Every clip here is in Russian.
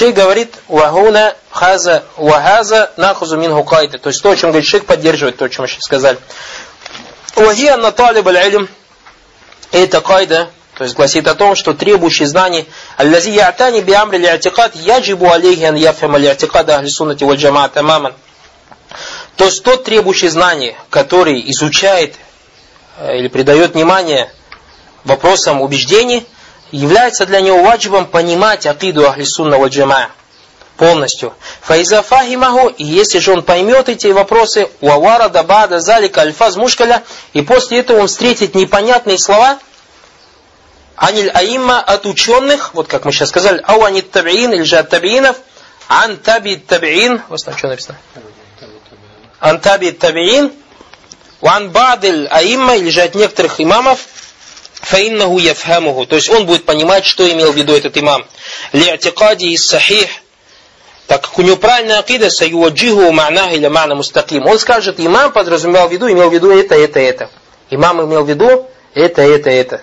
Шейх говорит, вагуна хаза вахаза нахузу минху кайда. То есть то, о чем говорит шейх, поддерживает то, о чем мы сейчас сказали. Вахия на талиб аль это кайда, то есть гласит о том, что требующий знаний аллази я'тани би амри ли'атикад яджибу алейхи ан яфхама ли'атикада ахли суннати валь джамаат тамаман. То есть тот требующий знаний, который изучает э, или придает внимание вопросам убеждений, является для него ваджибом понимать акиду ахли сунна валь полностью. Фаиза фахимаху, и если же он поймет эти вопросы, уавара дабада залика альфаз мушкаля, и после этого он встретит непонятные слова, аниль аимма от ученых, вот как мы сейчас сказали, ау анит табиин, или же от табиинов, ан таби табиин, вот там что написано? Ан таби табиин, ван бадиль аимма, или же от некоторых имамов, фаиннаху яфхамуху, то есть он будет понимать, что имел в виду этот имам. Ли'атикади из сахих, так как у него правильная акида, саюаджиху ма'нах или ма'на мустаким. Он скажет, имам подразумевал в виду, имел в виду это, это, это. Имам имел в виду это, это, это.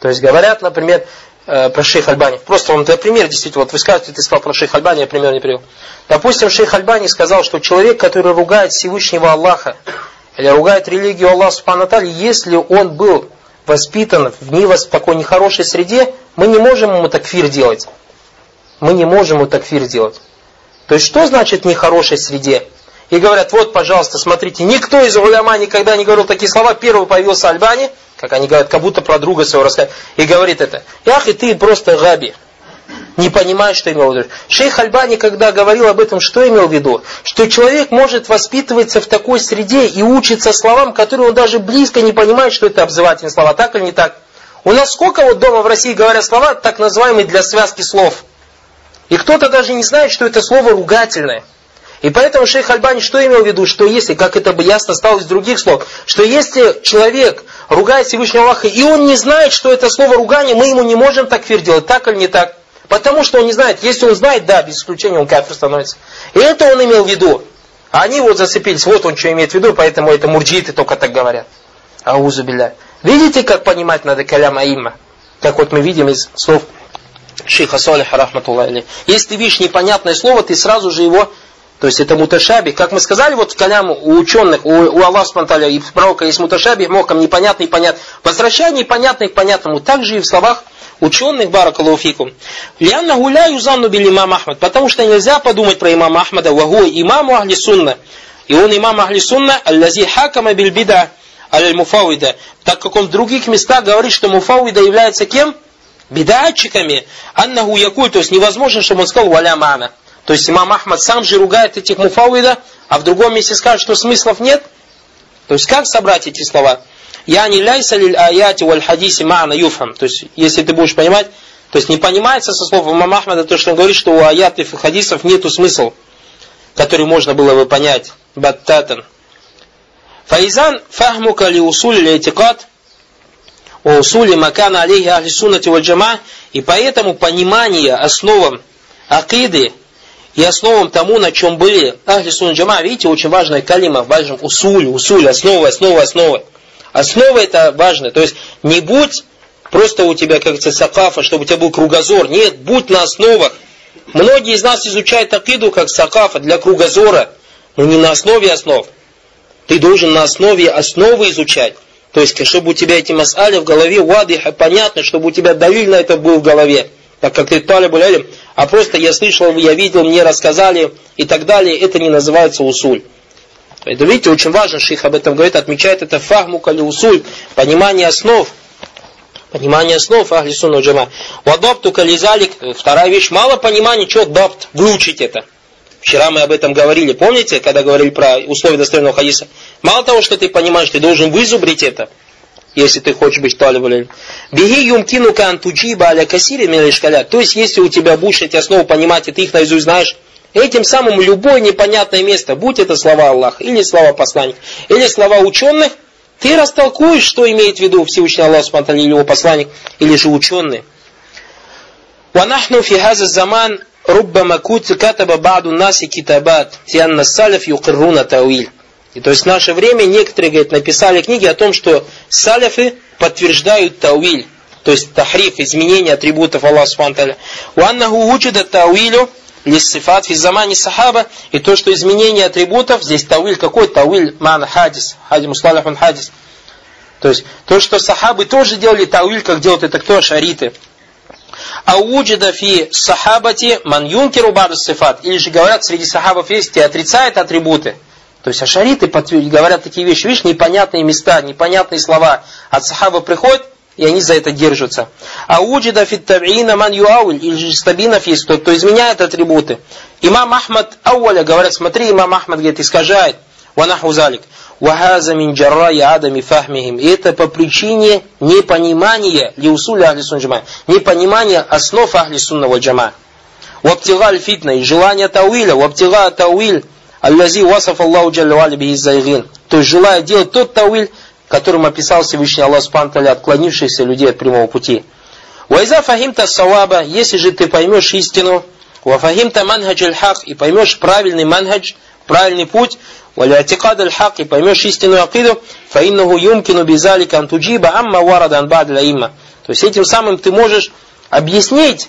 То есть говорят, например, э, про шейх Альбани. Просто вам для пример, действительно, вот вы скажете, ты сказал про шейх Альбани, я пример не привел. Допустим, шейх Альбани сказал, что человек, который ругает Всевышнего Аллаха, или ругает религию Аллаха Субхану если он был воспитан в невос, такой нехорошей среде, мы не можем ему такфир делать. Мы не можем ему такфир делать. То есть, что значит нехорошей среде? И говорят, вот, пожалуйста, смотрите, никто из уляма никогда не говорил такие слова. Первый появился Альбани, как они говорят, как будто про друга своего рассказывает, и говорит это. Ях, и ты просто габи. Не понимаешь, что имел в виду. Шейх Альбани, когда говорил об этом, что имел в виду? Что человек может воспитываться в такой среде и учиться словам, которые он даже близко не понимает, что это обзывательные слова. Так или не так? У нас сколько вот дома в России говорят слова, так называемые для связки слов – и кто-то даже не знает, что это слово ругательное. И поэтому шейх Альбани что имел в виду? Что если, как это бы ясно стало из других слов, что если человек ругает Всевышнего Аллаха, и он не знает, что это слово ругание, мы ему не можем такфир делать, так или не так? Потому что он не знает. Если он знает, да, без исключения он кафир становится. И это он имел в виду. А они вот зацепились, вот он что имеет в виду, поэтому это мурджиты только так говорят. Аузу билля. Видите, как понимать надо каляма имма? Как вот мы видим из слов шейха Салиха, рахматуллах Если ты видишь непонятное слово, ты сразу же его, то есть это муташаби. Как мы сказали, вот в каляму у ученых, у, у Аллаха Спанталя и пророка есть муташаби, мохкам непонятный, понятный. Возвращай непонятный к понятному. Также и в словах ученых баракалуфикум. Лианна гуля юзанну бил имам Ахмад. Потому что нельзя подумать про имама Ахмада. Вагу имаму ахли сунна. И он имам ахли сунна, аллази хакама бил бида аль муфауида. Так как он в других местах говорит, что муфауида является кем? бедатчиками, аннаху якуль, то есть невозможно, чтобы он сказал валя мана. То есть имам Ахмад сам же ругает этих муфауида, а в другом месте скажет, что смыслов нет. То есть как собрать эти слова? Я не ляйса лиль аяти валь хадиси ма'на юфам. То есть если ты будешь понимать, то есть не понимается со слов имама Ахмада то, что он говорит, что у аят и хадисов нету смысла, который можно было бы понять. Баттатан. Фаизан фахмука ли усуль ли этикад, о усули макана алейхи ахли суннати джама, и поэтому понимание основам акиды и основам тому, на чем были ахли сунна джама, видите, очень важная калима, важен усуль, усуль, основа, основа, основа. Основа это важно, то есть не будь просто у тебя, как говорится, сакафа, чтобы у тебя был кругозор, нет, будь на основах. Многие из нас изучают акиду как сакафа для кругозора, но не на основе основ. Ты должен на основе основы изучать. То есть, чтобы у тебя эти масали в голове вадиха, понятно, чтобы у тебя давиль на это был в голове. Так как ты талибу лялим, а просто я слышал, я видел, мне рассказали и так далее, это не называется усуль. Это, видите, очень важно, шейх об этом говорит, отмечает это фахму кали усуль, понимание основ. Понимание основ ахли джама. Вадапту кализалик, вторая вещь, мало понимания, что дапт, выучить это. Вчера мы об этом говорили, помните, когда говорили про условия достоверного хадиса? Мало того, что ты понимаешь, ты должен вызубрить это, если ты хочешь быть талибулем. Беги юмкину кан туджиба аля касири милишкаля. То есть, если у тебя будешь эти основы понимать, и ты их наизусть знаешь, этим самым любое непонятное место, будь это слова Аллаха, или слова посланника, или слова ученых, ты растолкуешь, что имеет в виду Всевышний Аллах Субтитры или его посланник, или же ученые. وَنَحْنُ فِي هَذَا الزَّمَانِ ربما كتب بعض الناس كتابات في أن السلف يقرون تأويل. и то есть в наше время некоторые, говорят, написали книги о том, что саляфы подтверждают тауиль, то есть тахриф, изменение атрибутов Аллаха Субхану Уаннаху учида тауилю лиссифат физамани сахаба, и то, что изменение атрибутов, здесь тауиль какой? Тауиль ман хадис, хади мусталахун хадис. То есть, то, что сахабы тоже делали тауиль, как делают это кто? Шариты. А уджида фи сахабати ман юнкеру баду сифат. Или же говорят, среди сахабов есть и отрицает атрибуты. То есть ашариты говорят такие вещи, видишь, непонятные места, непонятные слова. От сахаба приходят, и они за это держатся. أو وجد في التابعين من يؤول, или же с табиинов есть тот, кто изменяет атрибуты. Имам Ахмад أول говорят, смотри, имам Ахмад говорит, искажает. ونحو ذلك. وهذا من جراء عدم فهمهم. И это по причине непонимания لأصول أهل الجماعة. Непонимания основ ахли сунна джама. وابتغاء الفتنة и желание тауиля. وابتغاء التأويل. الذي وصف الله جل То есть желая делать тот тауиль, которым описал Всевышний Аллах Субтитры отклонившихся людей от прямого пути. Вайза фахимта саваба, если же ты поймешь истину, вафахимта манхадж хак и поймешь правильный манхадж, правильный путь, валятикад аль-хак и поймешь истинную акиду, фаиннаху юмкину бизалика антуджиба амма варада анбад. То есть этим самым ты можешь объяснить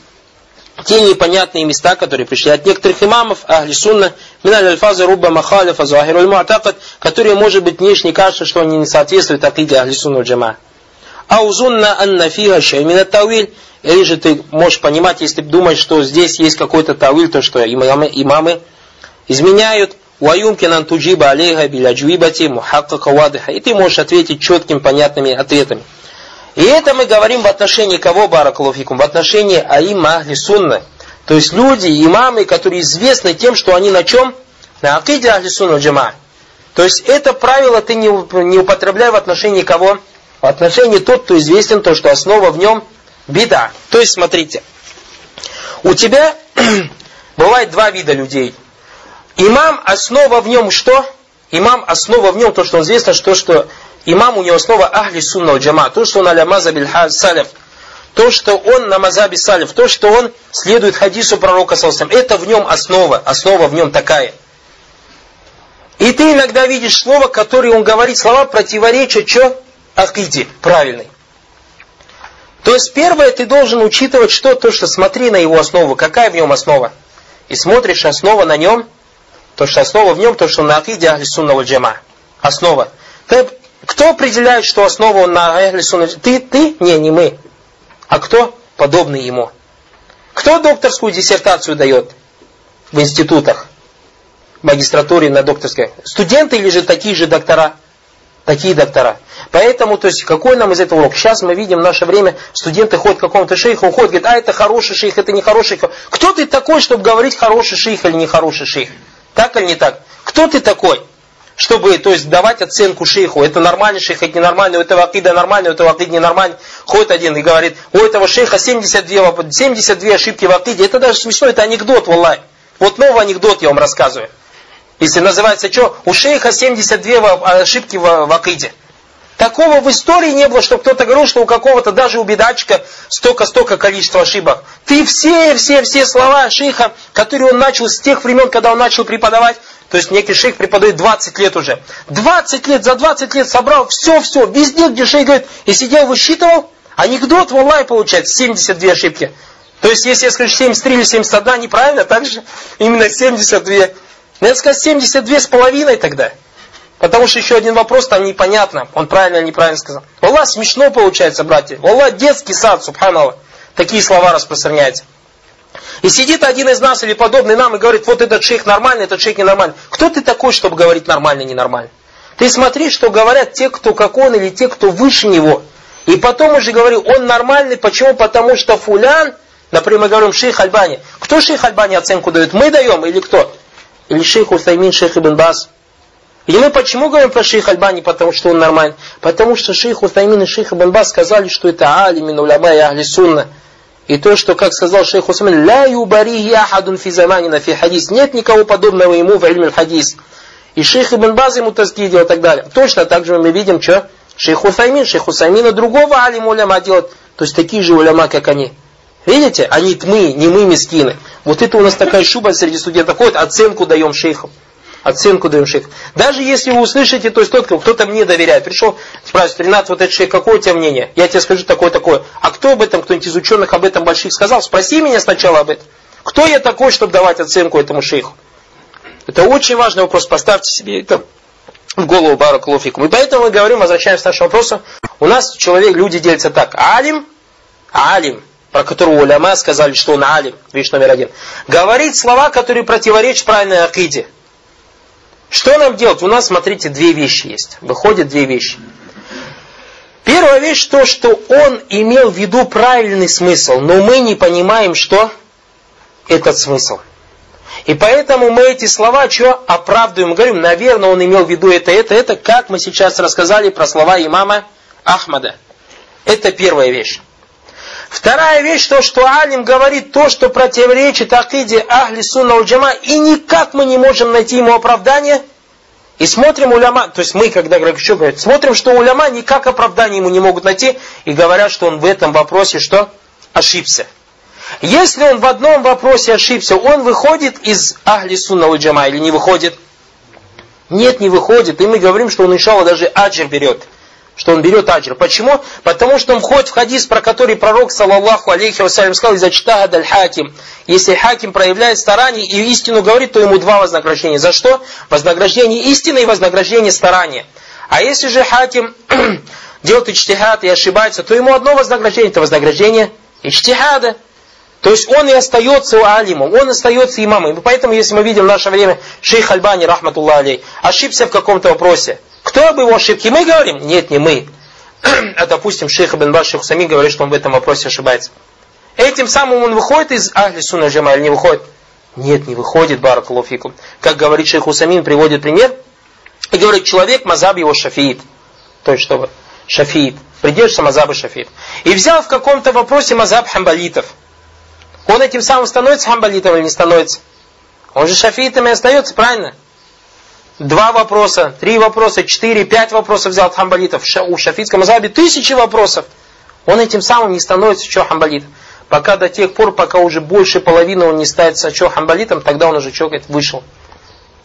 те непонятные места, которые пришли от некоторых имамов, ахли сунна, миналь альфаза руба махалифа зуахируль муатакат, которые, может быть, внешне кажется, что они не соответствуют акиде ахли сунна джама. Аузунна анна фига шаймина тауиль, или же ты можешь понимать, если ты думаешь, что здесь есть какой-то тауиль, то что имамы, имамы изменяют, Ваюмкин антуджиба алейха биляджвибати мухакка кавадыха. И ты можешь ответить четким, понятными ответами. И это мы говорим в отношении кого, Баракалуфикум? В отношении Аима Ахли Сунна. То есть люди, имамы, которые известны тем, что они на чем? На Акиде Ахли Сунна Джама. То есть это правило ты не, не употребляй в отношении кого? В отношении тот, кто известен, то, что основа в нем беда. То есть смотрите, у тебя бывает два вида людей. Имам, основа в нем что? Имам, основа в нем, то, что он известно, что, что имам у него основа ахли сунна джама, то, что он аля мазабиль салиф, то, что он на мазабе салиф, то, что он следует хадису пророка салсам, это в нем основа, основа в нем такая. И ты иногда видишь слово, которое он говорит, слова противоречат что? Акиде, правильный. То есть первое, ты должен учитывать что? То, что смотри на его основу, какая в нем основа. И смотришь основа на нем, то, что основа в нем, то, что на акиде ахли сунна джама. Основа. Кто определяет, что основа он на Сунна? Ты, ты? Не, не мы. А кто? Подобный ему. Кто докторскую диссертацию дает в институтах, в магистратуре на докторской? Студенты или же такие же доктора? Такие доктора. Поэтому, то есть, какой нам из этого урок? Сейчас мы видим в наше время, студенты ходят к какому-то шейху, уходят, говорят, а это хороший шейх, это не хороший шейх. Кто ты такой, чтобы говорить, хороший шейх или нехороший шейх? Так или не так? Кто ты такой? Чтобы то есть, давать оценку шейху. Это нормальный шейх, это ненормальный, у этого акида нормальный, у этого акида ненормальный. Ходит один и говорит, у этого шейха 72, 72 ошибки в акиде. Это даже смешно, это анекдот, валлай. Вот новый анекдот я вам рассказываю. Если называется что? У шейха 72 ошибки в, в акиде. Такого в истории не было, чтобы кто-то говорил, что у какого-то даже у бедачка столько-столько количества ошибок. Ты все, все, все слова шейха, которые он начал с тех времен, когда он начал преподавать, то есть некий шейх преподает 20 лет уже. 20 лет, за 20 лет собрал все-все, везде, где шейх говорит, и сидел, высчитывал, анекдот в онлайн получается, 72 ошибки. То есть, если я скажу 73 или 71, неправильно, так же именно 72. Надо сказать 72 с половиной тогда. Потому что еще один вопрос там непонятно, он правильно или неправильно сказал. Аллах смешно получается, братья. Аллах детский сад, субханаллах. Такие слова распространяются. И сидит один из нас или подобный нам и говорит, вот этот шейх нормальный, этот шейх ненормальный. Кто ты такой, чтобы говорить нормально, ненормально? Ты смотри, что говорят те, кто как он, или те, кто выше него. И потом уже говорю, он нормальный, почему? Потому что фулян, например, мы говорим шейх Альбани. Кто шейх Альбани оценку дает? Мы даем или кто? Или шейх Усаймин, шейх Ибн Бас? И мы почему говорим про шейх Альбани, потому что он нормальный? Потому что шейх Усаймин и шейх Ибн Бас сказали, что это алимин уляма и ахли сунна. И то, что, как сказал шейх Усман, «Ля юбарихи ахадун фи заманина фи хадис». Нет никого подобного ему в ильме хадис. И шейх Ибн Баз ему таски делал и так далее. Точно так же мы видим, что шейх Усаймин, шейх Усаймина другого алима уляма делает. То есть такие же уляма, как они. Видите? Они тмы, не мы мискины. Вот это у нас такая шуба среди студентов ходит, оценку даем шейху оценку даем шейх. Даже если вы услышите, то есть тот, кто-то мне доверяет, пришел, спрашивает, Ренат, вот этот шейх, какое у тебя мнение? Я тебе скажу такое-такое. А кто об этом, кто-нибудь из ученых об этом больших сказал? Спроси меня сначала об этом. Кто я такой, чтобы давать оценку этому шейху? Это очень важный вопрос, поставьте себе это в голову Баракулуфикум. И поэтому мы говорим, возвращаемся к нашему вопросу, у нас человек, люди делятся так. Алим, алим, про которого уляма сказали, что он алим, вещь номер один. Говорит слова, которые противоречат правильной акиде. Что нам делать? У нас, смотрите, две вещи есть. Выходят две вещи. Первая вещь то, что он имел в виду правильный смысл, но мы не понимаем, что этот смысл. И поэтому мы эти слова что оправдываем, говорим, наверное, он имел в виду это, это, это, как мы сейчас рассказали про слова имама Ахмада. Это первая вещь. Вторая вещь, то, что Алим говорит то, что противоречит акиде Ахли Сунна Джама, и никак мы не можем найти ему оправдание. И смотрим уляма, то есть мы, когда что говорят, смотрим, что уляма никак оправдания ему не могут найти, и говорят, что он в этом вопросе что? Ошибся. Если он в одном вопросе ошибся, он выходит из Ахли Сунна Джама или не выходит? Нет, не выходит. И мы говорим, что он, иншалла, даже аджир берет что он берет аджр. Почему? Потому что он входит в хадис, про который пророк, саллаллаху алейхи вассалям, сказал, из чтагад аль хаким. Если хаким проявляет старание и истину говорит, то ему два вознаграждения. За что? Вознаграждение истины и вознаграждение старания. А если же хаким делает ичтихад и ошибается, то ему одно вознаграждение, это вознаграждение ичтихада. То есть он и остается алимом, он остается имамом. И поэтому, если мы видим в наше время шейх Альбани, рахматуллах алей, ошибся в каком-то вопросе, кто об его ошибке? Мы говорим? Нет, не мы. а допустим, шейх Ибн Баш Сами говорит, что он в этом вопросе ошибается. Этим самым он выходит из Ахли Суна Джама или не выходит? Нет, не выходит, Баракулуфикум. Как говорит шейх Усамин, приводит пример, и говорит, человек мазаб его шафиит. То есть, чтобы шафиит. Придерживается мазаба шафиит. И взял в каком-то вопросе мазаб хамбалитов. Он этим самым становится хамбалитом или не становится? Он же шафиитом и остается, правильно? два вопроса, три вопроса, четыре, пять вопросов взял от хамбалитов. У шафитском мазабе тысячи вопросов. Он этим самым не становится что хамбалитом. Пока до тех пор, пока уже больше половины он не становится что хамбалитом, тогда он уже что, говорит, вышел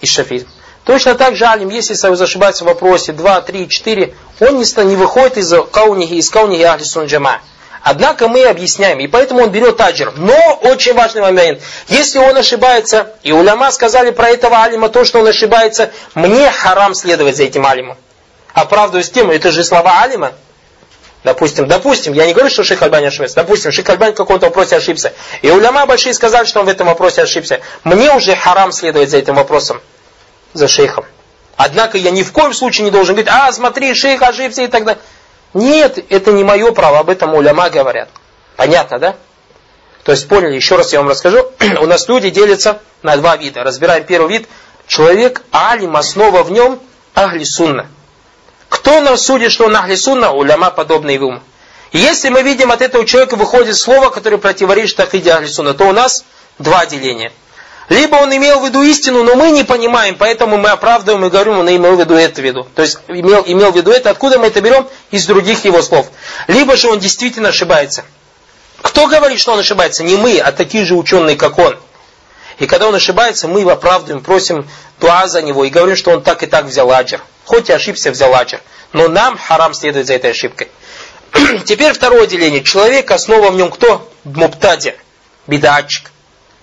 из шафизма. Точно так же Алим, если зашибается в вопросе 2, 3, 4, он не, не выходит из каунихи, из каунихи ахли джама. Однако мы объясняем, и поэтому он берет аджир. Но очень важный момент, если он ошибается, и уляма сказали про этого алима то, что он ошибается, мне харам следовать за этим алимом. Оправдываюсь тем, это же слова алима. Допустим, допустим, я не говорю, что Шейх Альбани ошибается. Допустим, Шейх Альбани в каком-то вопросе ошибся. И уляма большие сказали, что он в этом вопросе ошибся. Мне уже харам следовать за этим вопросом, за шейхом. Однако я ни в коем случае не должен говорить, а смотри, шейх ошибся и так далее. Нет, это не мое право, об этом уляма говорят. Понятно, да? То есть поняли, еще раз я вам расскажу. У нас люди делятся на два вида. Разбираем первый вид. Человек алим, основа в нем ахли сунна. Кто нам судит, что он ахли сунна? Уляма подобный ум. Если мы видим от этого человека выходит слово, которое противоречит ахиде ахли сунна, то у нас два деления. Либо он имел в виду истину, но мы не понимаем, поэтому мы оправдываем и говорим, он имел в виду это в виду. То есть имел, имел в виду это, откуда мы это берем? Из других его слов. Либо же он действительно ошибается. Кто говорит, что он ошибается? Не мы, а такие же ученые, как он. И когда он ошибается, мы его оправдываем, просим дуа за него и говорим, что он так и так взял аджер. Хоть и ошибся, взял аджер. Но нам харам следует за этой ошибкой. Теперь второе деление. Человек, основа в нем кто? Муптадя, бедачик.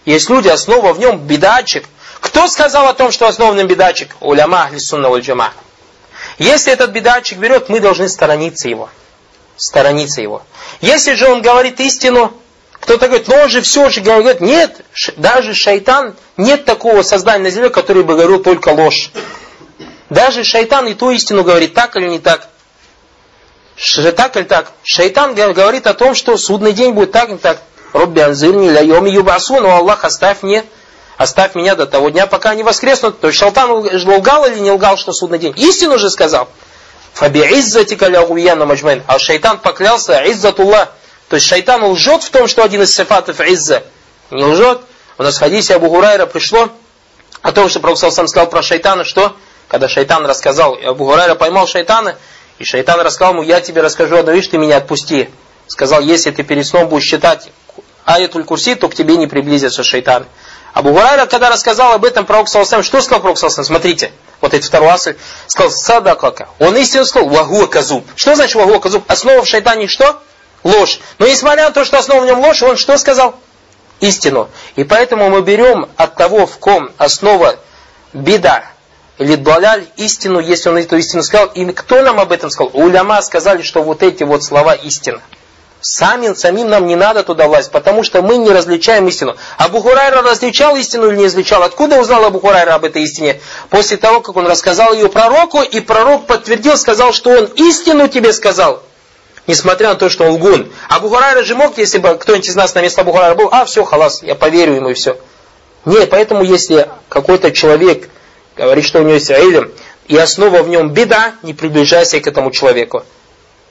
Есть люди, основа в нем бедачик. Кто сказал о том, что нем бедачик? Уляма ахли сунна джама. Если этот бедачик берет, мы должны сторониться его. Сторониться его. Если же он говорит истину, кто-то говорит, ну он же все же говорит, нет, даже шайтан, нет такого создания на земле, который бы говорил только ложь. Даже шайтан и ту истину говорит, так или не так. Так или так. Шайтан говорит о том, что судный день будет так или так. Робби анзирни ля йоми юбасун, о Аллах, оставь мне, оставь меня до того дня, пока они воскреснут. То есть Шалтан лгал или не лгал, что судный день? Истину же сказал. Фаби иззатика ля гуяна. А шайтан поклялся, иззатуллах. То есть шайтан лжет в том, что один из сифатов изза. Не лжет. У нас в хадисе Абу Гурайра пришло о том, что Пророк сам сказал про шайтана, что когда шайтан рассказал, Абу Гурайра поймал шайтана, и шайтан рассказал ему, я тебе расскажу одну вещь, ты меня отпусти. Сказал, если ты перед сном будешь читать аятуль курси, то к тебе не приблизится шайтан. Абу Гурайра, когда рассказал об этом пророк Салсам, что сказал пророк Салсам? Смотрите, вот этот второй асль, сказал, садакака. Он истинно сказал, вагуа казуб. Что значит вагуа казуб? Основа в шайтане что? Ложь. Но несмотря на то, что основа в нем ложь, он что сказал? истину. И поэтому мы берем от того, в ком основа беда или даляль истину, если он эту истину сказал. И кто нам об этом сказал? Уляма сказали, что вот эти вот слова истина. Сами, самим нам не надо туда влазить, потому что мы не различаем истину. Абу Хурайра различал истину или не различал? Откуда узнал Абу Хурайра об этой истине? После того, как он рассказал ее пророку, и пророк подтвердил, сказал, что он истину тебе сказал. Несмотря на то, что он лгун. Абу Хурайра же мог, если бы кто-нибудь из нас на место Абу Хурайра был, а все, халас, я поверю ему и все. Нет, поэтому если какой-то человек говорит, что у него есть аилем, и основа в нем беда, не приближайся к этому человеку.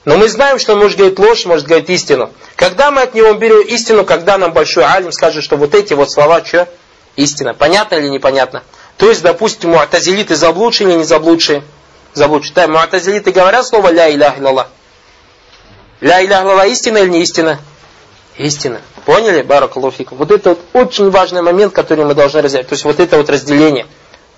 Но мы знаем, что он может говорить ложь, может говорить истину. Когда мы от него берем истину, когда нам большой алим скажет, что вот эти вот слова, что? Истина. Понятно или непонятно? То есть, допустим, муатазилиты заблудшие или не заблудшие? Заблудшие. Да, муатазилиты говорят слово ля илях илlallah. Ля илях илlallah истина или не истина? Истина. Поняли, Баракалуфику? Вот это вот очень важный момент, который мы должны разделять. То есть, вот это вот разделение.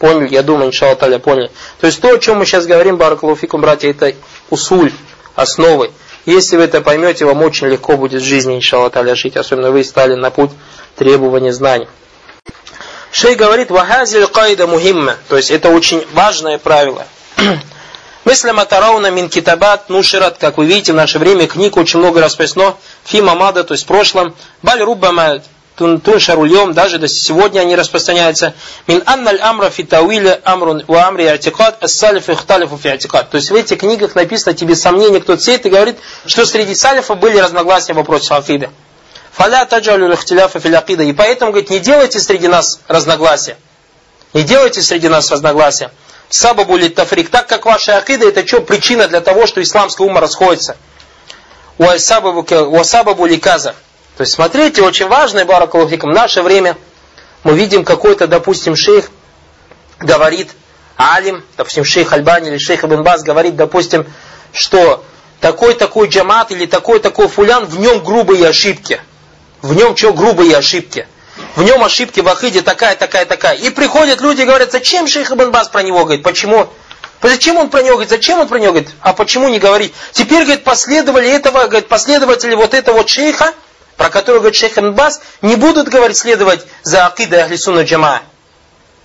Поняли? Я думаю, иншалла таля, поняли. То есть, то, о чем мы сейчас говорим, Баракалуфику, братья, это усуль основой. Если вы это поймете, вам очень легко будет в жизни, иншаллах жить, особенно вы стали на путь требования знаний. Шей говорит, вахазиль кайда мухимма, то есть это очень важное правило. Мысля Матарауна мин китабат нушират, как вы видите, в наше время книг очень много расписано, фи мамада, то есть в прошлом, баль руббама туншарульем, даже до сегодня они распространяются. Мин анналь амра фи тауиле амрун ва амри артикат ас-салиф ихталифу фи артикат. То есть в этих книгах написано тебе сомнение, кто сеет, и говорит, что среди салифов были разногласия в вопросе акиды. Фаля таджалю лихтиляфа фил акида. И поэтому, говорит, не делайте среди нас разногласия. Не делайте среди нас разногласия. Сабабу ли тафрик. Так как ваша акида, это что, причина для того, что исламская ума расходится. Уасабабу ли каза. То есть, смотрите, очень важное, Баракалуфикам, в наше время мы видим какой-то, допустим, шейх говорит, алим, допустим, шейх Альбани или шейх Ибн Бас говорит, допустим, что такой-такой джамат или такой-такой фулян, в нем грубые ошибки. В нем что грубые ошибки? В нем ошибки в Ахиде такая, такая, такая. И приходят люди и говорят, зачем шейх Ибн Бас про него говорит? Почему? Зачем он про него говорит? Зачем он про него говорит? А почему не говорить? Теперь, говорит, последовали этого, говорит, последователи вот этого вот шейха, про которую говорит шейх Бас, не будут, говорить, следовать за акидой Ахлисуна Джама.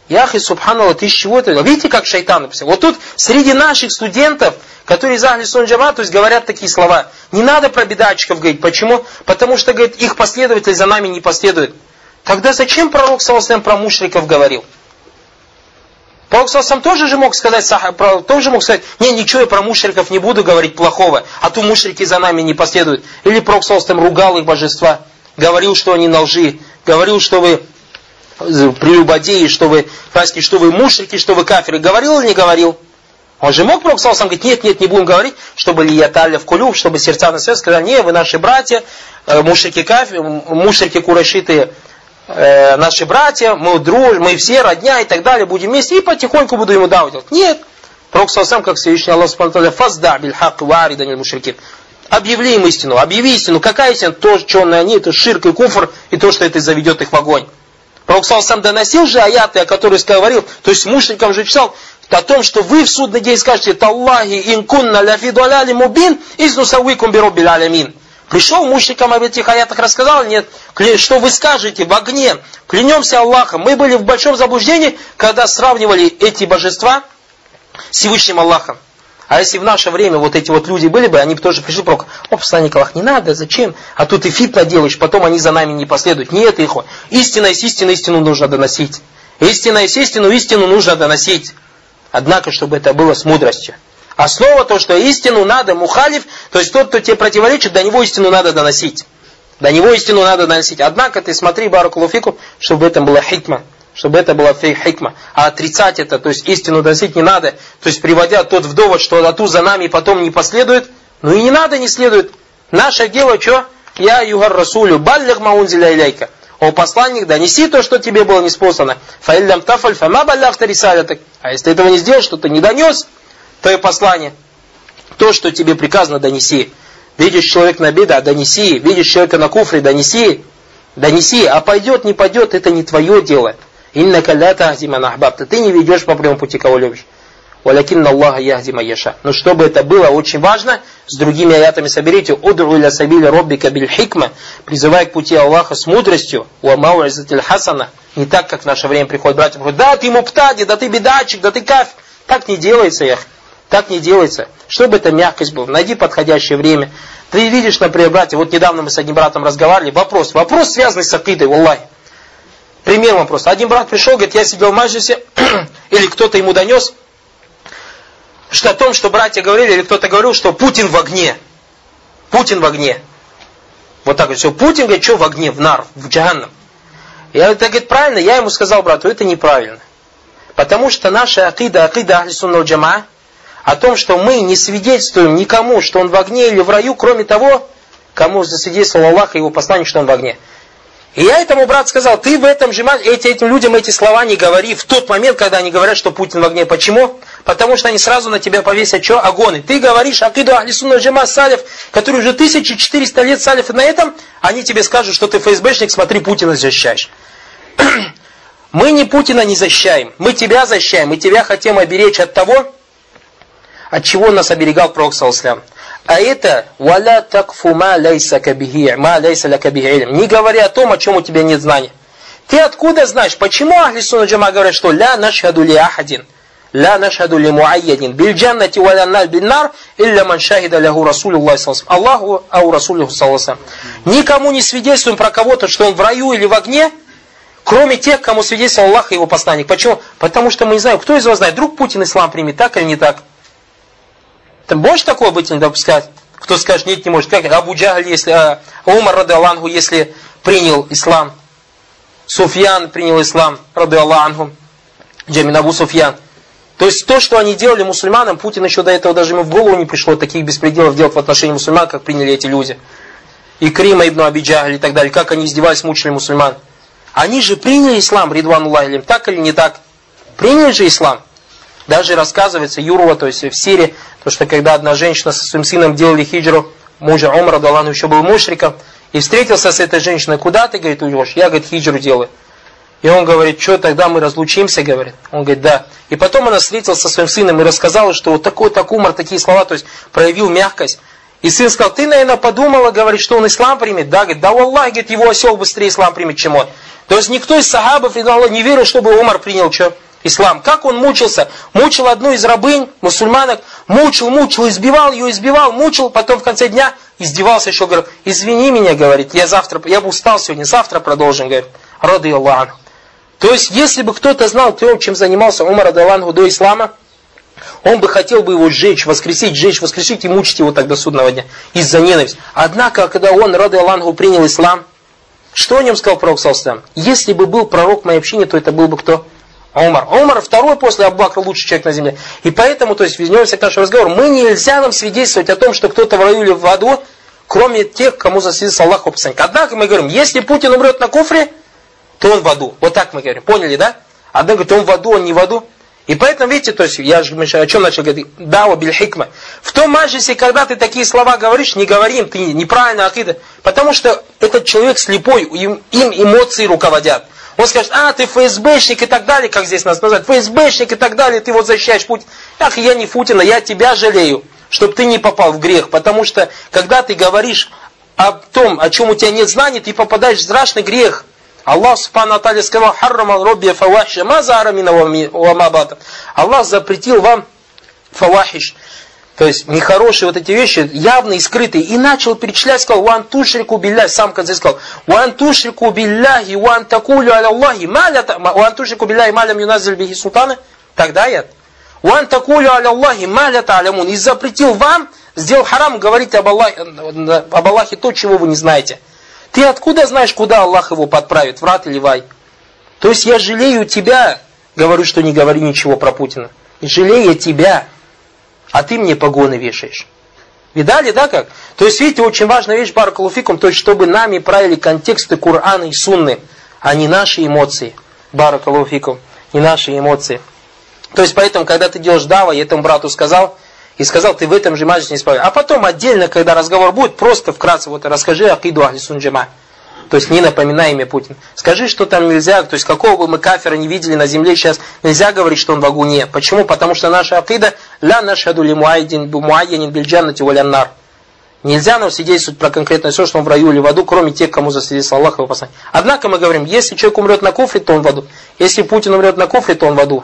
Яхи, субханалла, ты из чего это? Видите, как шайтан написал? Вот тут среди наших студентов, которые из Ахлисуна Джама, то есть говорят такие слова. Не надо про бедачиков говорить. Почему? Потому что, говорит, их последователи за нами не последуют. Тогда зачем пророк, саллаху про мушриков говорил? Пророк сам тоже же мог сказать, тоже мог сказать, не, ничего я про мушриков не буду говорить плохого, а то мушрики за нами не последуют. Или Пророк там ругал их божества, говорил, что они на лжи, говорил, что вы прелюбодеи, что вы, фаски, что вы мушрики, что вы кафиры. Говорил или не говорил? Он же мог Пророк сам говорить, нет, нет, не будем говорить, чтобы лияталя в кулюб, чтобы сердца на свет сказали, не, вы наши братья, э, мушрики кафиры, мушрики курашиты, э, наши братья, мы дружим, мы все родня и так далее, будем вместе, и потихоньку буду ему давать. Нет. Пророк сам, как Всевышний Аллах Субхану фазда биль хак варидан мушрикин. Объяви им истину, объяви истину. Какая истина? То, что они, это ширк и куфр, и то, что это заведет их в огонь. Пророк сам доносил же аяты, о которых говорил, то есть мушрикам же читал, о том, что вы в судный день скажете, Таллахи инкунна ляфи мубин, изнусавикум бироббиль алямин. Пришел мушрикам об этих аятах рассказал, нет, что вы скажете в огне, клянемся Аллахом. Мы были в большом заблуждении, когда сравнивали эти божества с Всевышним Аллахом. А если в наше время вот эти вот люди были бы, они бы тоже пришли пророк, о, посланник Аллах, не надо, зачем? А тут и фитна делаешь, потом они за нами не последуют. Нет, их. Истина есть истина, истину нужно доносить. Истина есть истину, истину нужно доносить. Однако, чтобы это было с мудростью. Основа то, что истину надо, мухалиф, то есть тот, кто тебе противоречит, до него истину надо доносить. До него истину надо доносить. Однако ты смотри, баракулуфику, чтобы в этом была хикма. Чтобы это была хикма. А отрицать это, то есть истину доносить не надо. То есть приводя тот в довод, что ату за нами потом не последует. Ну и не надо, не следует. Наше дело что? Я югар расулю, баллих маунзиля иляйка. О посланник, донеси то, что тебе было неспослано. Фаиллям тафаль фама рисалятак. А если этого не сделал, что ты не донес, твое послание. То, что тебе приказано, донеси. Видишь человек на беда, донеси. Видишь человека на куфре, донеси. Донеси. А пойдет, не пойдет, это не твое дело. Инна калята азиман ахбабта. Ты не ведешь по прямому пути, кого любишь. «Валякинна Аллаха яхди яша». Но чтобы это было очень важно, с другими аятами соберите «Удру иля сабиля роббика биль хикма», призывая к пути Аллаха с мудростью, «Ва мау'изатиль хасана», не так, как в наше время приходят братья, говорят, да ты муптади, да ты бедачик, да ты каф. Так не делается, ях. Так не делается. Чтобы это мягкость была, найди подходящее время. Ты видишь, например, братья, вот недавно мы с одним братом разговаривали, вопрос, вопрос связанный с акидой, Аллах. Пример вопрос. Один брат пришел, говорит, я сидел в маджисе, или кто-то ему донес, что о том, что братья говорили, или кто-то говорил, что Путин в огне. Путин в огне. Вот так вот все. Путин, говорит, что в огне, в нар, в джаганнам. Я это говорит, правильно, я ему сказал брату, это неправильно. Потому что наша акида, акида ахлисунна джама, о том, что мы не свидетельствуем никому, что он в огне или в раю, кроме того, кому засвидетельствовал Аллах и его посланник, что он в огне. И я этому брат сказал, ты в этом же эти, этим людям эти слова не говори в тот момент, когда они говорят, что Путин в огне. Почему? Потому что они сразу на тебя повесят что? Огонь. Ты говоришь акиду ахлисунна джама салев, который уже 1400 лет салев, на этом они тебе скажут, что ты ФСБшник, смотри, Путина защищаешь. Мы не Путина не защищаем, мы тебя защищаем, мы тебя хотим оберечь от того, от чего нас оберегал Пророк Саласлям? А это «Валя такфу ма лейса кабихи, ма лейса ля кабихи Не говори о том, о чем у тебя нет знаний. Ты откуда знаешь? Почему Ахли Сунна Джама говорят, что «Ля нашхаду ли ахадин»? «Ля нашхаду ли муайядин» «Биль джаннати ва ля наль бин нар» «Илля ман шахида лягу Расулюллах салласам» Аллаху ау Расулюху салласам. Никому не свидетельствуем про кого-то, что он в раю или в огне, кроме тех, кому свидетельствовал Аллах и его посланник. Почему? Потому что мы не знаем, кто из вас знает, вдруг Путин ислам примет, так или не так. Ты можешь такое быть не допускать? Кто скажет, нет, не может. Как Абу Джагль, если, а, Умар, рады Аллаху, если принял ислам. Суфьян принял ислам, рады Аллаху. Джамин Абу Суфьян. То есть то, что они делали мусульманам, Путин еще до этого даже ему в голову не пришло таких беспределов делать в отношении мусульман, как приняли эти люди. И Крима ибн Абиджагль и так далее, как они издевались, мучили мусульман. Они же приняли ислам, Ридвануллах илим, так или не так? Приняли же ислам. Даже рассказывается Юрова, то есть в Сирии, то что когда одна женщина со своим сыном делали хиджру, мужа Умара, Далану еще был мушриком, и встретился с этой женщиной, куда ты, говорит, уйдешь? Я, говорит, хиджру делаю. И он говорит, что тогда мы разлучимся, говорит. Он говорит, да. И потом она встретилась со своим сыном и рассказала, что вот такой так умор, такие слова, то есть проявил мягкость. И сын сказал, ты, наверное, подумала, говорит, что он ислам примет? Да, говорит, да, Аллах, говорит, его осел быстрее ислам примет, чем он. То есть никто из сахабов не верил, чтобы Умар принял что? Ислам. Как он мучился? Мучил одну из рабынь, мусульманок, мучил, мучил, избивал ее, избивал, мучил, потом в конце дня издевался еще, говорит, извини меня, говорит, я завтра, я бы устал сегодня, завтра продолжим, говорит, рады Аллах. То есть, если бы кто-то знал то, чем занимался Умар Адалангу до ислама, он бы хотел бы его сжечь, воскресить, сжечь, воскресить и мучить его тогда судного дня из-за ненависти. Однако, когда он, рады Аллаху, принял ислам, что о нем сказал пророк Салсам? Если бы был пророк моей общине, то это был бы кто? Умар. Умар второй после Аббакра лучший человек на земле. И поэтому, то есть, вернемся к нашему разговору, мы нельзя нам свидетельствовать о том, что кто-то в раю или в аду, кроме тех, кому засвидетельствовал Аллах посланник. Однако мы говорим, если Путин умрет на куфре, то он в аду. Вот так мы говорим. Поняли, да? Одна говорит, он в аду, он не в аду. И поэтому, видите, то есть, я же о чем начал говорить? Дава биль хикма. В том маджисе, когда ты такие слова говоришь, не говори им, ты неправильно акида. Потому что этот человек слепой, им, им эмоции руководят. Он скажет, а, ты ФСБшник и так далее, как здесь нас называют, ФСБшник и так далее, ты вот защищаешь путь. Ах, я не Футина, я тебя жалею, чтобы ты не попал в грех. Потому что, когда ты говоришь о том, о чем у тебя нет знаний, ты попадаешь в страшный грех. Аллах Субхану Аталя сказал, харрамал робби фавахиша, ма зарамина ва Аллах запретил вам фавахиш, то есть нехорошие вот эти вещи, явные и скрытые. И начал перечислять, сказал, «Ван тушрику билляхи», сам в конце сказал, «Ван тушрику билляхи, ван такулю аля Аллахи, ван тушрику билляхи малям юназиль бихи султана». Тогда я. «Ван такулю аля Аллахи, маля та'алямун». И запретил вам, сделал харам говорить об Аллахе, об Аллахе то, чего вы не знаете. Ты откуда знаешь, куда Аллах его подправит, врат или вай? То есть я жалею тебя, говорю, что не говори ничего про Путина. Жалею тебя, а ты мне погоны вешаешь. Видали, да, как? То есть, видите, очень важная вещь, баракалуфикум, то есть, чтобы нами правили контексты Корана и Сунны, а не наши эмоции. Баракалуфикум, не наши эмоции. То есть, поэтому, когда ты делаешь дава, я этому брату сказал, и сказал, ты в этом же маджисе не исправил. А потом отдельно, когда разговор будет, просто вкратце вот расскажи акиду ахли сунджама. То есть не напоминай имя Путин. Скажи, что там нельзя, то есть какого бы мы кафера не видели на земле сейчас, нельзя говорить, что он в агуне. Почему? Потому что наша акида ля нашаду ли муайдин муайянин бильджаннати валяннар. Нельзя нам свидетельствовать про конкретное все, что он в раю или в аду, кроме тех, кому засвидетельствовал Аллах его послание. Однако мы говорим, если человек умрет на куфре, то он в аду. Если Путин умрет на куфре, то он в аду.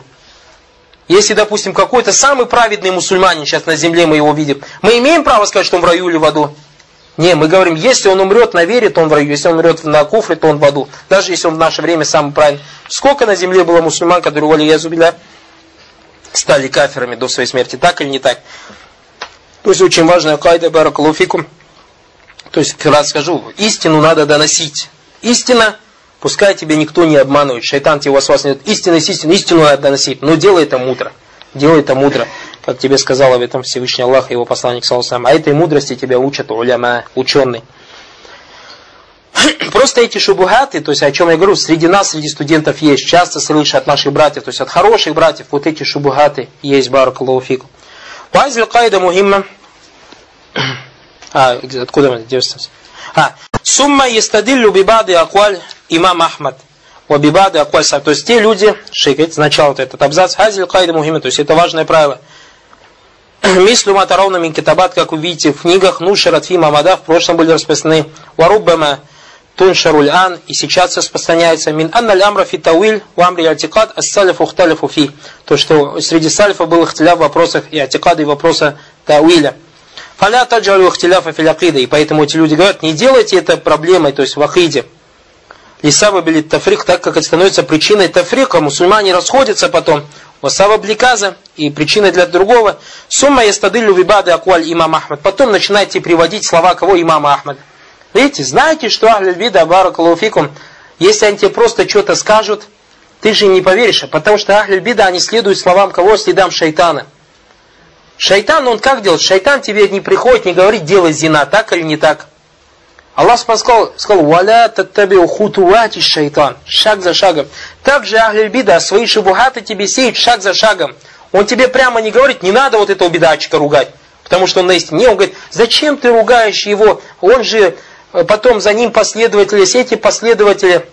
Если, допустим, какой-то самый праведный мусульманин сейчас на земле мы его видим, мы имеем право сказать, что он в раю или в аду? Не, мы говорим, если он умрет на вере, то он в раю, если он умрет на куфре, то он в аду. Даже если он в наше время самый правильный. Сколько на земле было мусульман, которые, воли язубиля, стали каферами до своей смерти, так или не так? То есть очень важная кайда баракалуфикум. То есть, раз скажу, истину надо доносить. Истина, пускай тебя никто не обманывает, шайтан тебе вас вас нет. Истина есть истина, истину надо доносить. Но делай это мудро. Делай это мудро, как тебе сказал об этом Всевышний Аллах и его посланник, саллаху А этой мудрости тебя учат уляма, ученый. Просто эти шубухаты, то есть о чем я говорю, среди нас, среди студентов есть, часто слышу от наших братьев, то есть от хороших братьев, вот эти шубухаты есть, баракаллауфик. Вазил кайда мухимма. А, откуда мы, 19? А, сумма естадиллю бибады акваль имам Ахмад. Вабибады акваль саб. То есть те люди, шейх, сначала этот абзац, хазиль кайда мухима, то есть это важное правило. Мислю матаровна мин китабат, как вы видите в книгах, нушарат фи мамада, в прошлом были распространены, варуббама туншаруль ан, и сейчас распространяется мин анна лямра фи тауиль, в амри атикад, ас-салиф ухталифу фи. То, что среди салифа был ихтиля в вопросах и атикада, и вопроса тауиля. Фаля таджалю ихтиляфа филякида. И поэтому эти люди говорят, не делайте это проблемой, то есть в ахиде. Лисаба билит тафрик, так как это становится причиной тафрика. Мусульмане расходятся потом. Васава бликаза и причиной для другого. Сумма ястадылю вибады акуаль имам Ахмад. Потом начинайте приводить слова кого имама Ахмад. Видите, знаете, что Ахлюль Бида Баракалуфикум, если они тебе просто что-то скажут, ты же не поверишь, потому что Ахлюль Бида, они следуют словам кого? Следам шайтана. Шайтан, он как делает? Шайтан тебе не приходит, не говорит, делай зина, так или не так. Аллах сказал, сказал, «Валя таттаби ухутувати шайтан», шаг за шагом. Также Ахлюль Бида свои шубухаты тебе сеет шаг за шагом. Он тебе прямо не говорит, не надо вот этого бедачика ругать, потому что он на истине. Он говорит, зачем ты ругаешь его? Он же Э, потом за ним последователи, все эти последователи,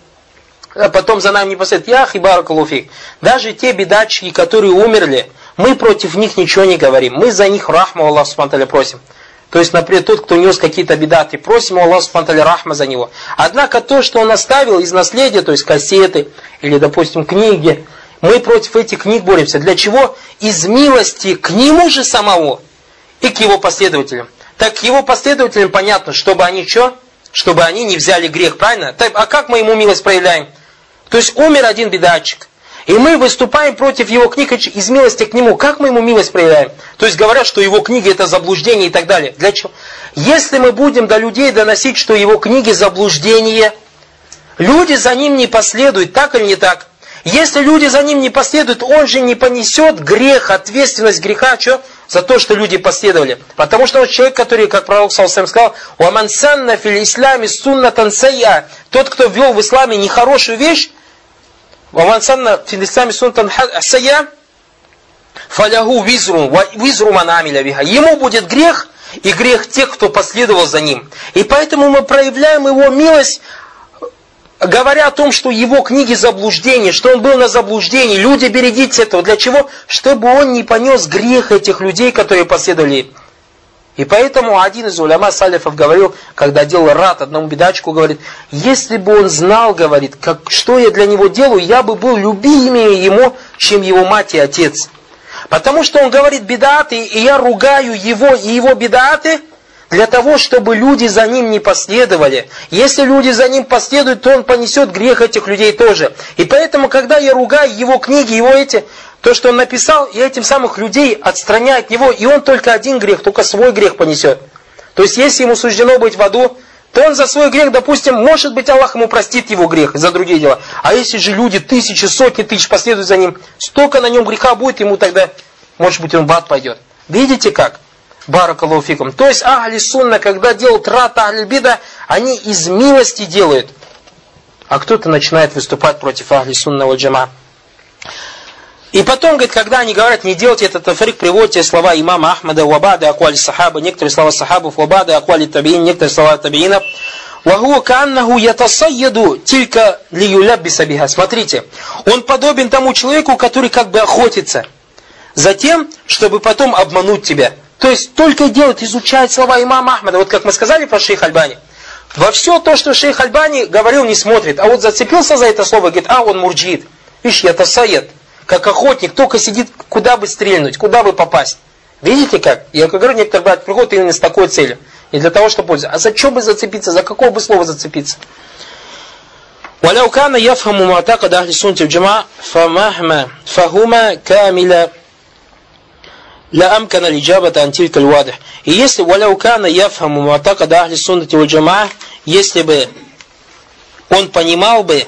а потом за нами не последуют. Ях и баракалуфик. Даже те бедачки, которые умерли, мы против них ничего не говорим. Мы за них рахму Аллах просим. То есть, например, тот, кто нес какие-то бедаты, просим Аллах Субтитры рахма за него. Однако то, что он оставил из наследия, то есть кассеты или, допустим, книги, мы против этих книг боремся. Для чего? Из милости к нему же самому и к его последователям. Так к его последователям понятно, чтобы они что? чтобы они не взяли грех, правильно? А как мы ему милость проявляем? То есть умер один бедачик, и мы выступаем против его книг из милости к нему. Как мы ему милость проявляем? То есть говорят, что его книги это заблуждение и так далее. Для чего? Если мы будем до людей доносить, что его книги заблуждение, люди за ним не последуют, так или не так? Если люди за ним не последуют, он же не понесет грех, ответственность греха, что? За то, что люди последовали. Потому что он человек, который, как пророк Салсам сказал, «Уаман санна фил исламе суннатан сайя». Тот, кто ввел в исламе нехорошую вещь, «Уаман санна фил исламе суннатан сайя», «Фалягу визру, визру манамиля виха». Ему будет грех, и грех тех, кто последовал за ним. И поэтому мы проявляем его милость говоря о том, что его книги заблуждение, что он был на заблуждении, люди берегитесь этого. Для чего? Чтобы он не понес грех этих людей, которые последовали. И поэтому один из уляма салифов говорил, когда делал рад одному бедачку, говорит, если бы он знал, говорит, как, что я для него делаю, я бы был любимее ему, чем его мать и отец. Потому что он говорит бедаты, и я ругаю его и его бедаты, для того, чтобы люди за ним не последовали. Если люди за ним последуют, то он понесет грех этих людей тоже. И поэтому, когда я ругаю его книги, его эти, то, что он написал, я этим самых людей отстраняю от него, и он только один грех, только свой грех понесет. То есть, если ему суждено быть в аду, то он за свой грех, допустим, может быть, Аллах ему простит его грех за другие дела. А если же люди тысячи, сотни тысяч последуют за ним, столько на нем греха будет, ему тогда, может быть, он в ад пойдет. Видите как? Баракалуфикум. То есть Ахли Сунна, когда делают рат Ахли они из милости делают. А кто-то начинает выступать против Ахли Сунна валь Джама. И потом, говорит, когда они говорят, не делайте этот тафрик, приводите слова имама Ахмада, Вабада, Акуали Сахаба, некоторые слова Сахабов, Вабада, Акуали Табиин, некоторые слова Табиинов. Ваху каннаху ятасайяду тилька лиюляббиса биха. Смотрите, он подобен тому человеку, который как бы охотится за тем, чтобы потом обмануть тебя. То есть только делать, изучать слова имама Ахмада. Вот как мы сказали про шейх Альбани. Во все то, что шейх Альбани говорил, не смотрит. А вот зацепился за это слово, говорит, а он мурджид. Ишь, я тасает Как охотник, только сидит, куда бы стрельнуть, куда бы попасть. Видите как? Я как говорю, некоторые братья приходят именно с такой целью. Не для того, чтобы пользоваться. А за что бы зацепиться? За какого бы слова зацепиться? ولو كان يفهم معتقد أهل السنة والجماعة فمهما فهما كامل لا أمكن الإجابة عن تلك الواضح. И если ولو كان يفهم معتقد أهل السنة والجماعة, если бы он понимал бы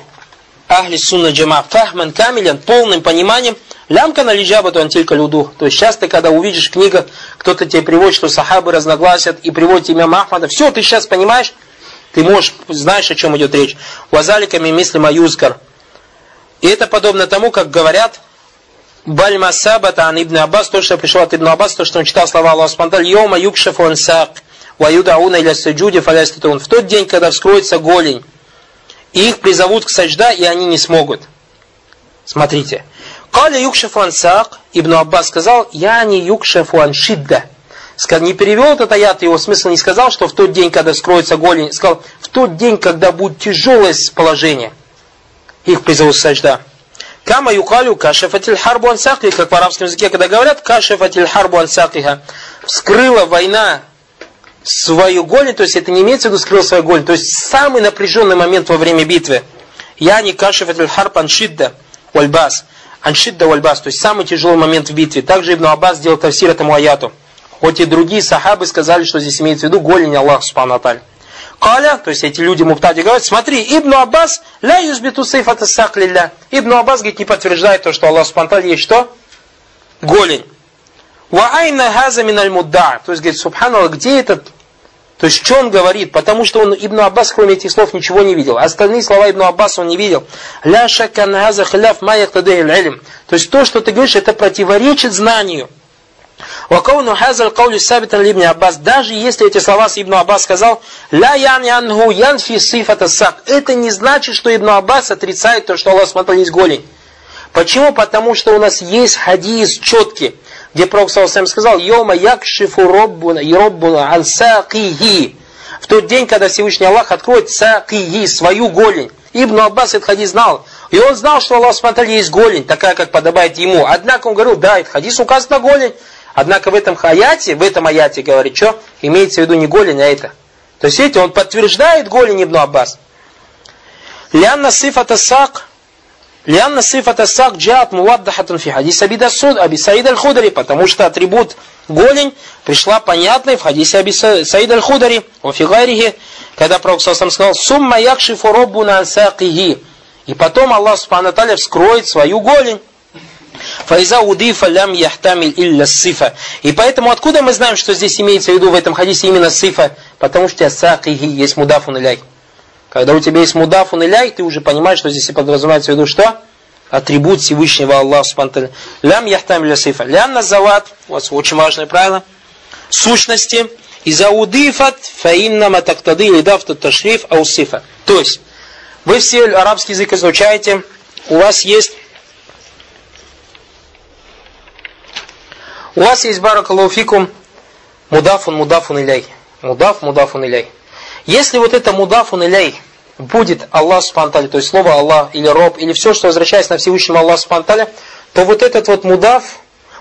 Ахли Сунна Джама фахман камилян, полным пониманием, лямка на лиджабату антилька люду. То есть часто, когда увидишь в книгах, кто-то тебе приводит, что сахабы разногласят и приводит имя Махмада, все, ты сейчас понимаешь, ты можешь, знаешь, о чем идет речь. Вазаликами мислима юзкар. И это подобно тому, как говорят, Бальма Сабата ан Ибн Аббас, то, что пришло от Ибн Аббас, то, что он читал слова Аллаха Спанталь, Йома юкшафу ансак, ваюдауна иля саджуди фалястатун. В тот день, когда вскроется голень, их призовут к сажда, и они не смогут. Смотрите. Каля юкшафу ансак, Ибн Аббас сказал, я не юкшафу аншидда. Не перевел этот аят, его смысл не сказал, что в тот день, когда скроется голень, сказал, в тот день, когда будет тяжелое положение, их призовут к сажда. Кама юкалю кашефатиль харбу ансакли, как в арабском языке, когда говорят кашефатиль харбу ансаклиха, вскрыла война свою голень, то есть это не имеется в виду скрыл свою голень, то есть самый напряженный момент во время битвы. Я не кашифат харп аншидда вальбас. Аншидда вальбас, то есть самый тяжелый момент в битве. Также Ибн Аббас сделал тавсир этому аяту. Хоть и другие сахабы сказали, что здесь имеется в виду голень Аллаха Субхану Аталь. Каля, то есть эти люди муптади говорят, смотри, Ибн Аббас ля юзбиту сейфата саклилля. Ибн Аббас, говорит, не подтверждает то, что Аллах Субхану есть что? Голень. Ва айна хаза миналь мудда. То есть, говорит, субханаллах, где этот то есть, что он говорит? Потому что он, Ибн Аббас, кроме этих слов, ничего не видел. Остальные слова Ибн Аббаса он не видел. Ля шакканаза хляф илм. То есть, то, что ты говоришь, это противоречит знанию. Вакауну хазал каули сабитан либн Аббас. Даже если эти слова с Ибн Аббас сказал, ля ян янху янфи сифата сак. Это не значит, что Ибн Аббас отрицает то, что Аллах смотрел есть голень. Почему? Потому что у нас есть хадис четкий где Пророк Саусам сказал, «Йома якшифу роббуна роббуна ан сакихи». В тот день, когда Всевышний Аллах откроет сакихи, свою голень. Ибн Аббас этот хадис знал. И он знал, что Аллах смотрели есть голень, такая, как подобает ему. Однако он говорил, да, этот хадис указан на голень. Однако в этом аяте, в этом аяте говорит, что имеется в виду не голень, а это. То есть, видите, он подтверждает голень Ибн Аббас. لأن صفة الساق لأن صفة الساق جاءت موضحة في حديث أبي داسود، أبي سعيد الخدري, потому что атрибут голень пришла понятной в хадисе Аби Саид аль-Худари, وفي غيره, когда Пророк сам сказал, ثم يكشف ربنا ساقه. И потом Аллах Субхану Таля вскроет свою голень. Файза удифа лям яхтамиль илля сифа. И поэтому откуда мы знаем, что здесь имеется в виду в этом хадисе именно сифа? Потому что сакихи есть мудафун иляй. Когда у тебя есть мудафун иляй, ты уже понимаешь, что здесь и подразумевается в виду что? Атрибут Всевышнего Аллаха Субтитры. Лям яхтам ля сифа. Лям назават, у вас очень важное правило, сущности. И заудифат фаинна матактады или дафту ташриф аусифа. То есть, вы все арабский язык изучаете, у вас есть у вас есть баракалуфикум мудафун мудафун иляй. Мудаф мудафун иляй. Если вот это мудафун иляй будет Аллах Субхану то есть слово Аллах или роб, или все, что возвращается на Всевышнего Аллаха Субхану то вот этот вот мудаф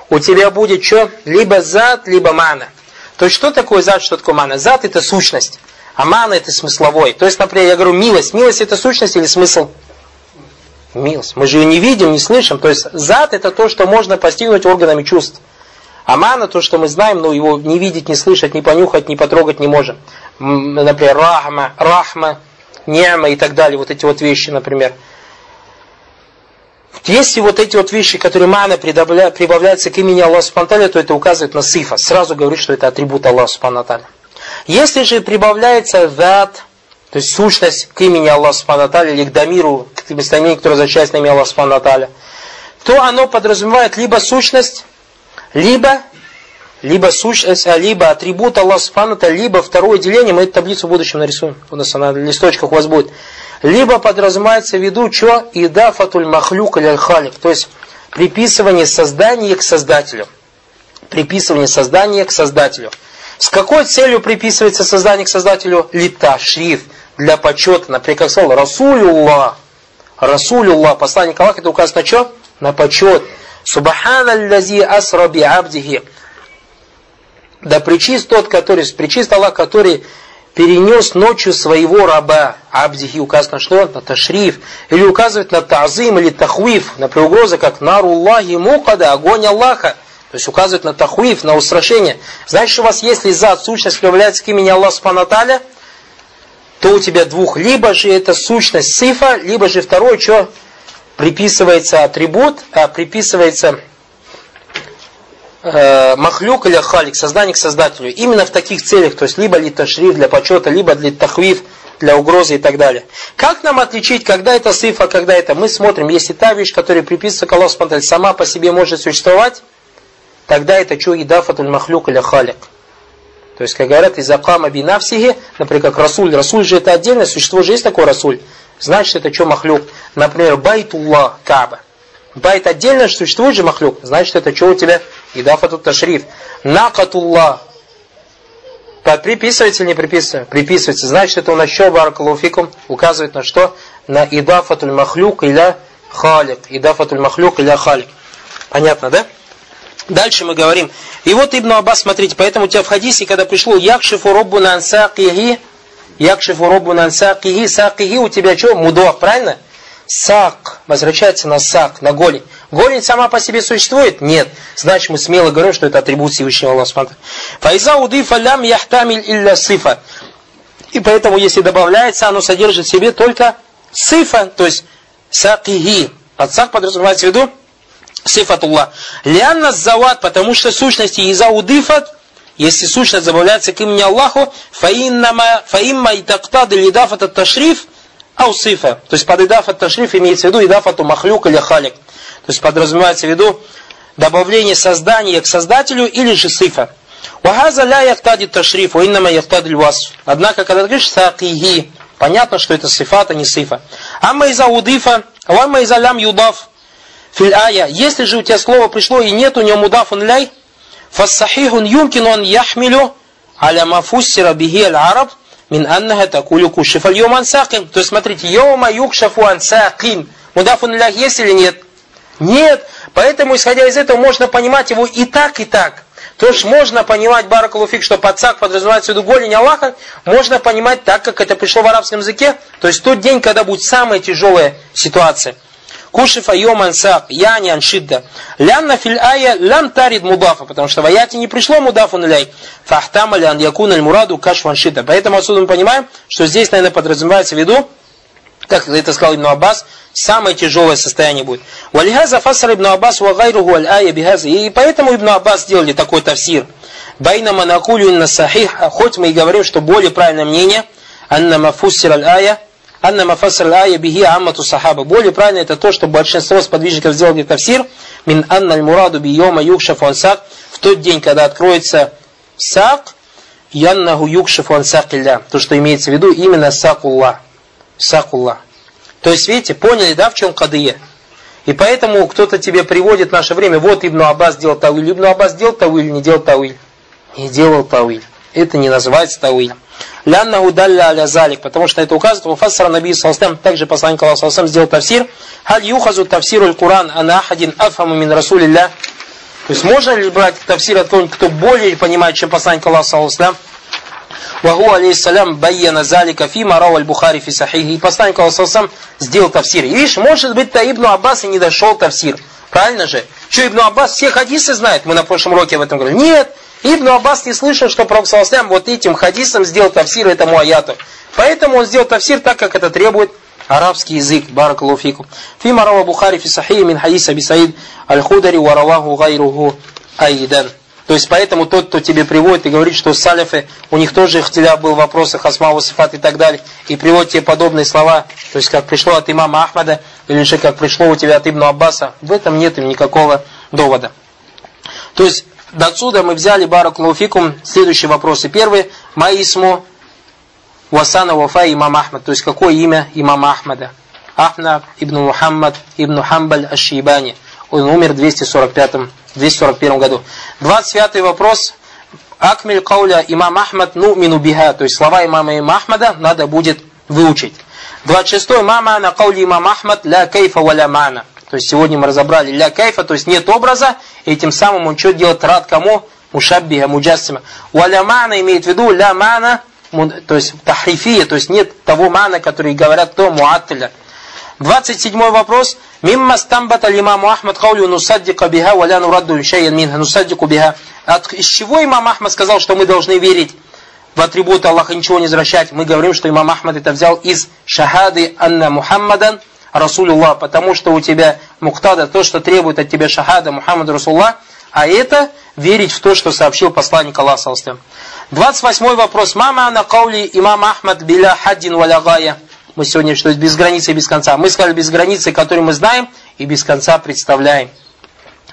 у тебя будет что? Либо зад, либо мана. То есть что такое зад, что такое мана? Зад это сущность, а мана это смысловой. То есть, например, я говорю милость. Милость это сущность или смысл? Милость. Мы же ее не видим, не слышим. То есть зад это то, что можно постигнуть органами чувств. Амана, то, что мы знаем, но его не видеть, не слышать, не понюхать, не потрогать не можем. Например, рахма, рахма, нема и так далее, вот эти вот вещи, например. Если вот эти вот вещи, которые мана прибавляются к имени Аллаха Субхану то это указывает на сифа. Сразу говорит, что это атрибут Аллаха Субхану Если же прибавляется ват, то есть сущность к имени Аллаха Субхану или к дамиру, к местоимению, которое означает на имя Аллаха Субхану то оно подразумевает либо сущность, либо либо сущность, а либо атрибут Аллаха Субхану либо второе деление, мы эту таблицу в будущем нарисуем, у нас она на листочках у вас будет. Либо подразумевается в виду, что идафатуль махлюк или халик, то есть приписывание создания к создателю. Приписывание создания к создателю. С какой целью приписывается создание к создателю? Лита, шриф, для почета. Например, как слово Расулюллах. Расулюллах, посланник Аллаха, это указано на что? На почет. Субхана лази асра би абдихи. Да причист тот, который, причист Аллах, который перенес ночью своего раба. Абдихи указано что? На ташриф. Или указывает на тазим или тахвиф. Например, угроза, как наруллахи мукада, огонь Аллаха. То есть указывает на тахвиф, на устрашение. Значит, у вас если за сущность является к имени Аллаха Субханаталя, то у тебя двух. Либо же это сущность сифа, либо же второе, что приписывается атрибут, а приписывается э, махлюк или халик, создание к создателю. Именно в таких целях, то есть либо для ташриф, для почета, либо для тахвив, для угрозы и так далее. Как нам отличить, когда это сифа, когда это? Мы смотрим, если та вещь, которая приписывается к Аллаху сама по себе может существовать, тогда это что идафатуль махлюк или халик. То есть, как говорят, из акама бинавсихи, например, как Расуль. Расуль же это отдельное существо, же есть такой Расуль. Значит, это что махлюк? Например, Байтуллах, Каба. Байт отдельно существует же махлюк. Значит, это что у тебя? Идафатут ташриф. Накатуллах. Приписывается или не приписывается? Приписывается. Значит, это у нас что, баракалуфикум, указывает на что? На идафатуль махлюк или халик. Идафатуль махлюк или халик. Понятно, да? Дальше мы говорим. И вот Ибн Аббас, смотрите, поэтому у тебя в хадисе, когда пришло Якшифу Роббу Нансакихи, Якшифу Роббу Нансакихи, Сакихи у тебя что? Мудох, правильно? Сак, возвращается на сак, на голень. Голень сама по себе существует? Нет. Значит, мы смело говорим, что это атрибут Всевышнего Аллаха. Файза удифа лям яхтамиль илля сифа. И поэтому, если добавляется, оно содержит в себе только сифа, то есть сакихи. Под сак подразумевается в виду сифатуллах. Лианна зават, потому что сущности иза удифат, если сущность добавляется к имени Аллаху, фаимма и тактад или дафат от ташриф, ау сифа. То есть под идафат ташриф имеется в виду идафату махлюк или халик. То есть подразумевается в виду добавление создания к создателю или же сифа. Вахаза ля яктади ташриф, иннама яктади васф. Однако, когда ты говоришь сакиги, понятно, что это сифат, а не сифа. Амма иза удифа, вамма иза лям юдаф, Филь ая, если же у тебя слово пришло и нет у него мудафун ляй, фассахихун юмкин он яхмилю аля мафуссира бихи аль-араб мин аннаха такулю кушиф аль ансакин. То есть смотрите, йома юкшафу ансакин. Мудафун ляй есть или нет? Нет. Поэтому, исходя из этого, можно понимать его и так, и так. То есть можно понимать Баракалуфик, что подсак подразумевается в виду голень Аллаха, можно понимать так, как это пришло в арабском языке, то есть тот день, когда будет самая тяжелая ситуация. Кушифа йоман сак, яни аншидда. Лянна филь ая лям тарид мудафа, потому что в аяте не пришло мудафу нуляй. Фахтама лян якун аль мураду кашфан шидда. Поэтому отсюда мы понимаем, что здесь, наверное, подразумевается в виду, как это сказал Ибн Аббас, самое тяжелое состояние будет. Валихаза фасар Ибн Аббас ва гайруху аль ая бихаза. И поэтому Ибн Аббас сделали такой тафсир. Байна манакулю инна сахих, хоть мы и говорим, что более правильное мнение, анна мафуссир аль ая, Анна мафаср ая бихи аммату сахаба. Более правильно это то, что большинство сподвижников сделали тафсир. Мин анна аль мураду бийома юкшафу ансак. В тот день, когда откроется сак, яннаху юкшафу ансак илля. То, что имеется в виду именно сакулла. Сакулла. То есть, видите, поняли, да, в чем кадыя? И поэтому кто-то тебе приводит в наше время, вот Ибн Аббас делал тауиль. Ибн Аббас делал тауиль, не делал тауиль. Не делал тауиль. Это не называется тауиль. Лянна удалля аля залик, потому что это указывает Муфассар Наби Салстам, также посланник Аллаха Салстам сделал тафсир. Халь юхазу тафсиру аль-Куран ана ахадин афаму мин расулилля. То есть можно ли брать тафсир от кого-нибудь, кто более понимает, чем посланник Аллаха Салстам? Ваху алейхиссалям байяна залика фи марау аль-Бухари фи сахихи. И посланник Аллаха Салстам сделал тафсир. И видишь, может быть, то Ибн Аббас и не дошел тафсир. Правильно же? Что Ибн Аббас все хадисы знает? Мы на прошлом уроке об этом говорили. Нет, Ибн Аббас не слышал, что Пророк Саласлям вот этим хадисом сделал тафсир этому аяту. Поэтому он сделал тафсир так, как это требует арабский язык. Баракалуфику. Фи марава Бухари фи сахи мин хадис Аби аль-Худари вараваху гайруху айдан. То есть поэтому тот, кто тебе приводит и говорит, что салифы, у них тоже ихтиля был в вопросах асмау сифат и так далее, и приводит тебе подобные слова, то есть как пришло от имама Ахмада, или же как пришло у тебя от Ибн Аббаса, в этом нет им никакого довода. То есть До отсюда мы взяли Баракулуфикум следующие вопросы. Первый. Маисму Васана Вафа имам Ахмад. То есть какое имя имама Ахмада? Ахна ибн Мухаммад ибн Хамбаль Аш-Шибани. Он умер в 245, 241 году. 25 вопрос. Акмиль кауля имам Ахмад ну мину биха. То есть слова имама имама Ахмада надо будет выучить. 26 мама на каули имам Ахмад ля кайфа валя мана. То есть сегодня мы разобрали ля кайфа, то есть нет образа, и тем самым он что делает рад кому? Мушаббиха, муджассима. Валя мана имеет в виду ля мана, то есть тахрифия, то есть нет того мана, который говорят то муаттиля. 27 вопрос. Мимма стамбата имаму Ахмад каулю нусаддика биха валя нурадду шайян минха нусаддику биха. От, из чего имам Ахмад сказал, что мы должны верить в атрибуты Аллаха, ничего не возвращать? Мы говорим, что имам Ахмад это взял из шахады Анна Мухаммадан Расулуллах, потому что у тебя мухтада, то, что требует от тебя шахада Мухаммад Расуллах, а это верить в то, что сообщил посланник Аллаха. 28 вопрос. Мама на каули имам Ахмад биля хаддин валягая. Мы сегодня, что без границы и без конца. Мы сказали без границы, которую мы знаем, и без конца представляем.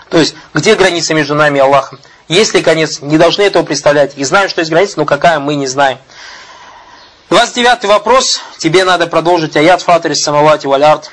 То есть, где граница между нами и Аллахом? Есть ли конец? Не должны этого представлять. И знаем, что есть граница, но какая мы не знаем. 29 вопрос. Тебе надо продолжить аят фатарис самавати валярд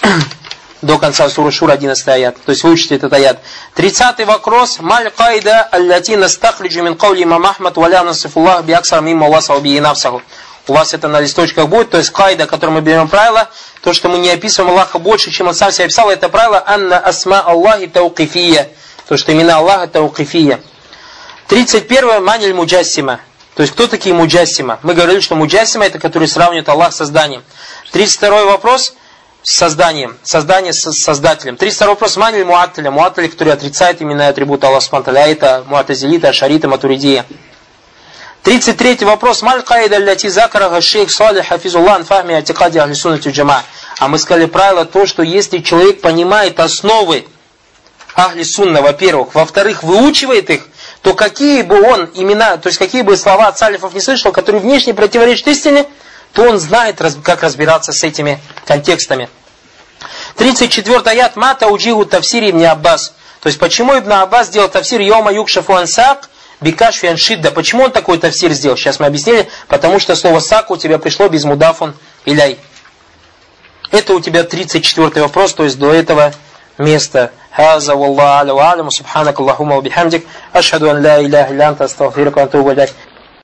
до конца суры Шур 11 аят. То есть выучите этот аят. 30 вопрос. Маль кайда аллати настахриджу мин каули имам Ахмад валя насифуллах би аксар мимма васау би нафсаху. У вас это на листочках будет. То есть кайда, которым мы берем правило, то, что мы не описываем Аллаха больше, чем он сам себя описал, это правило анна асма Аллахи таукифия. То, что имена Аллаха таукифия. 31 маниль муджассима. То есть, кто такие муджассима? Мы говорили, что муджассима это которые сравнивают Аллах с созданием. 32 вопрос с созданием. Создание с создателем. 32 вопрос маниль муатталя. Муатталя, который отрицает именно атрибуты Аллаха Субтитры. Это муатазилита, шарита, матуридия. 33 вопрос. Маль каида ляти закарага шейх салих хафизуллах анфахми атикади ахлисунати джама. А мы сказали правило то, что если человек понимает основы Ахли Сунна, во-первых, во-вторых, выучивает их, то какие бы он имена, то есть какие бы слова от салифов не слышал, которые внешне противоречат истине, то он знает, как разбираться с этими контекстами. 34 аят Мата уджигу тавсири ибн Аббас. То есть почему Ибн Аббас сделал тавсир Йома Юкшафу Ансак Бикаш Аншидда. Почему он такой тавсир сделал? Сейчас мы объяснили. Потому что слово сак у тебя пришло без мудафун иляй. Это у тебя 34 вопрос, то есть до этого места. هذا والله أعلم وأعلم. سبحانك اللهم وبحمدك أشهد أن لا إله إلا أنت أستغفرك وأتوب إليك.